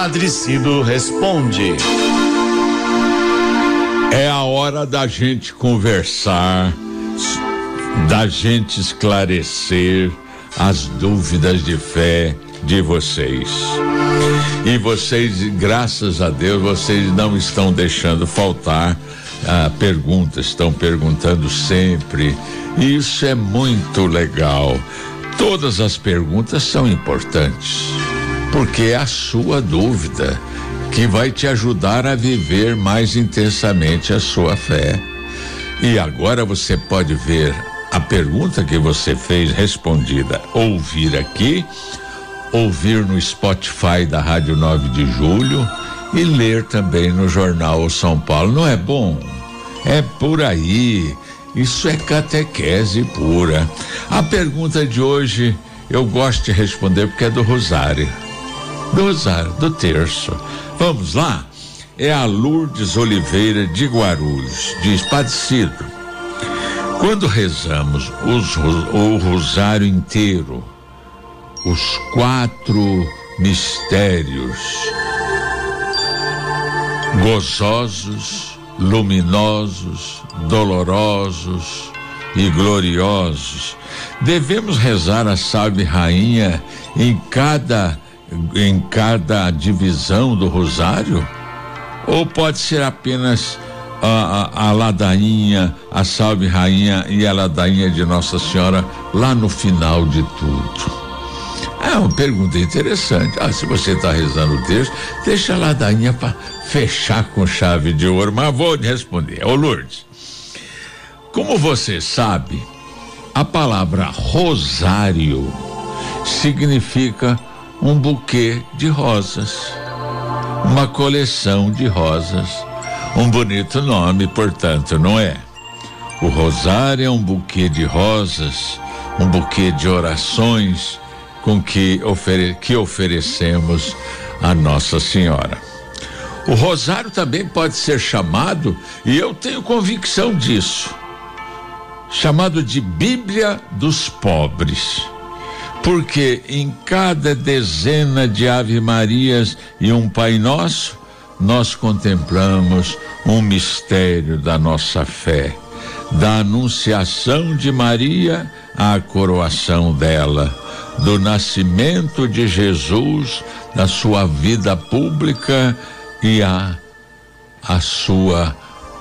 Padre Cido responde. É a hora da gente conversar, da gente esclarecer as dúvidas de fé de vocês. E vocês, graças a Deus, vocês não estão deixando faltar ah, perguntas, estão perguntando sempre. E isso é muito legal. Todas as perguntas são importantes, porque é a sua dúvida que vai te ajudar a viver mais intensamente a sua fé. E agora você pode ver a pergunta que você fez respondida, ouvir aqui, ouvir no Spotify da Rádio 9 de Julho e ler também no jornal São Paulo. Não é bom? É por aí. Isso é catequese pura. A pergunta de hoje eu gosto de responder porque é do Rosário. Do do terço. Vamos lá? É a Lourdes Oliveira de Guarulhos, diz Padecido. Quando rezamos os, o rosário inteiro, os quatro mistérios gozosos, luminosos, dolorosos e gloriosos. Devemos rezar a Salve Rainha em cada em cada divisão do rosário? Ou pode ser apenas a, a, a, ladainha, a salve rainha e a ladainha de Nossa Senhora lá no final de tudo? É uma pergunta interessante. Ah, se você está rezando o texto, deixa a ladainha para fechar com chave de ouro, mas vou responder. Ô Lourdes, como você sabe, a palavra rosário significa um buquê de rosas, uma coleção de rosas. Um bonito nome, portanto, não é? O rosário é um buquê de rosas, um buquê de orações com que, ofere que oferecemos a Nossa Senhora. O rosário também pode ser chamado, e eu tenho convicção disso, chamado de Bíblia dos Pobres porque em cada dezena de Ave Marias e um Pai Nosso, nós contemplamos um mistério da nossa fé, da anunciação de Maria à coroação dela, do nascimento de Jesus, da sua vida pública e a a sua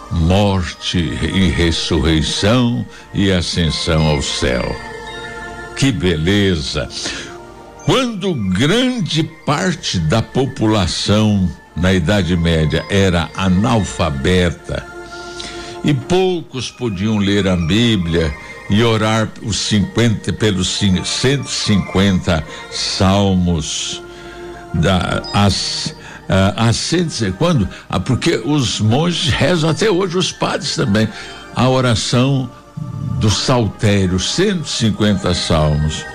morte e ressurreição e ascensão ao céu. Que beleza! Quando grande parte da população na Idade Média era analfabeta e poucos podiam ler a Bíblia e orar os 50 pelos 150 salmos da as uh, as 100, quando ah, porque os monges rezam até hoje os padres também a oração do saltério, 150 salmos.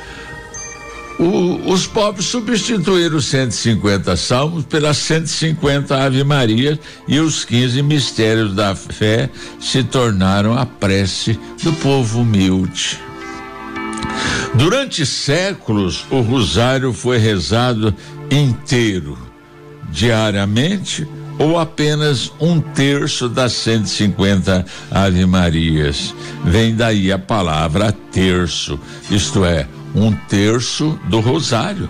O, os pobres substituíram os 150 salmos pelas 150 Ave Maria e os 15 mistérios da fé se tornaram a prece do povo humilde. Durante séculos, o rosário foi rezado inteiro, diariamente ou apenas um terço das 150 Ave Marias. Vem daí a palavra terço, isto é, um terço do rosário.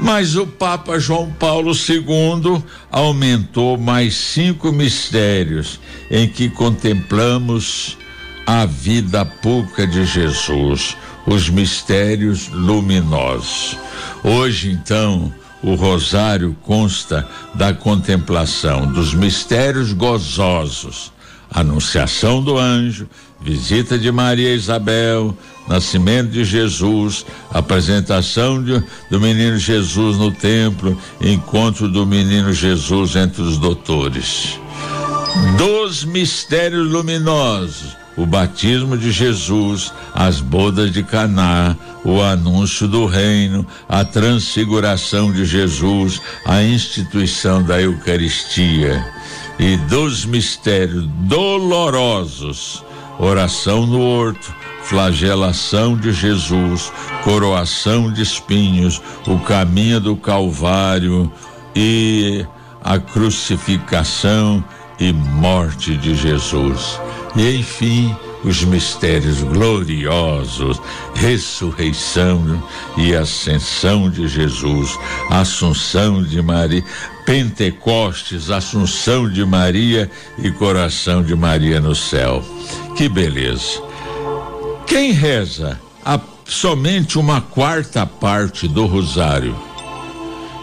Mas o Papa João Paulo II aumentou mais cinco mistérios em que contemplamos a vida pública de Jesus, os mistérios luminosos. Hoje, então, o rosário consta da contemplação dos mistérios gozosos, anunciação do anjo, visita de Maria Isabel, nascimento de Jesus, apresentação de, do menino Jesus no templo, encontro do menino Jesus entre os doutores. Dos mistérios luminosos, o batismo de Jesus, as bodas de Caná, o anúncio do reino, a transfiguração de Jesus, a instituição da Eucaristia. E dos mistérios dolorosos, oração no horto, flagelação de Jesus, coroação de espinhos, o caminho do Calvário, e a crucificação e morte de Jesus. E enfim, os mistérios gloriosos, ressurreição e ascensão de Jesus, Assunção de Maria, Pentecostes, Assunção de Maria e coração de Maria no céu. Que beleza. Quem reza a, somente uma quarta parte do rosário,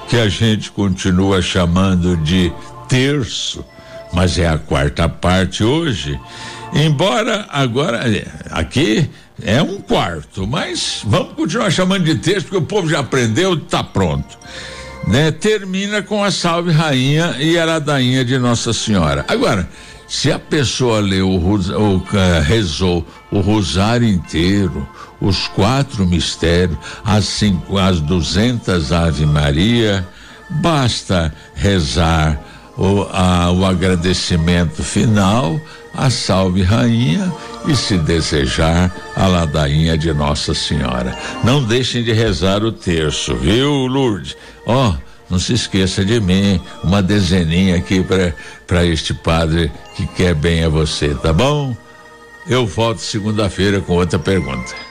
que a gente continua chamando de terço, mas é a quarta parte hoje. Embora agora é, aqui é um quarto, mas vamos continuar chamando de terço porque o povo já aprendeu, está pronto. Né? Termina com a Salve Rainha e a ladainha de Nossa Senhora. Agora, se a pessoa leu o, rezou o rosário inteiro, os quatro mistérios, as cinco, as duzentas Ave Maria, basta rezar o, a, o agradecimento final, a salve rainha e se desejar a ladainha de Nossa Senhora. Não deixem de rezar o terço, viu, Lourdes? Ó, oh, não se esqueça de mim, uma dezeninha aqui para este padre que quer bem a você, tá bom? Eu volto segunda-feira com outra pergunta.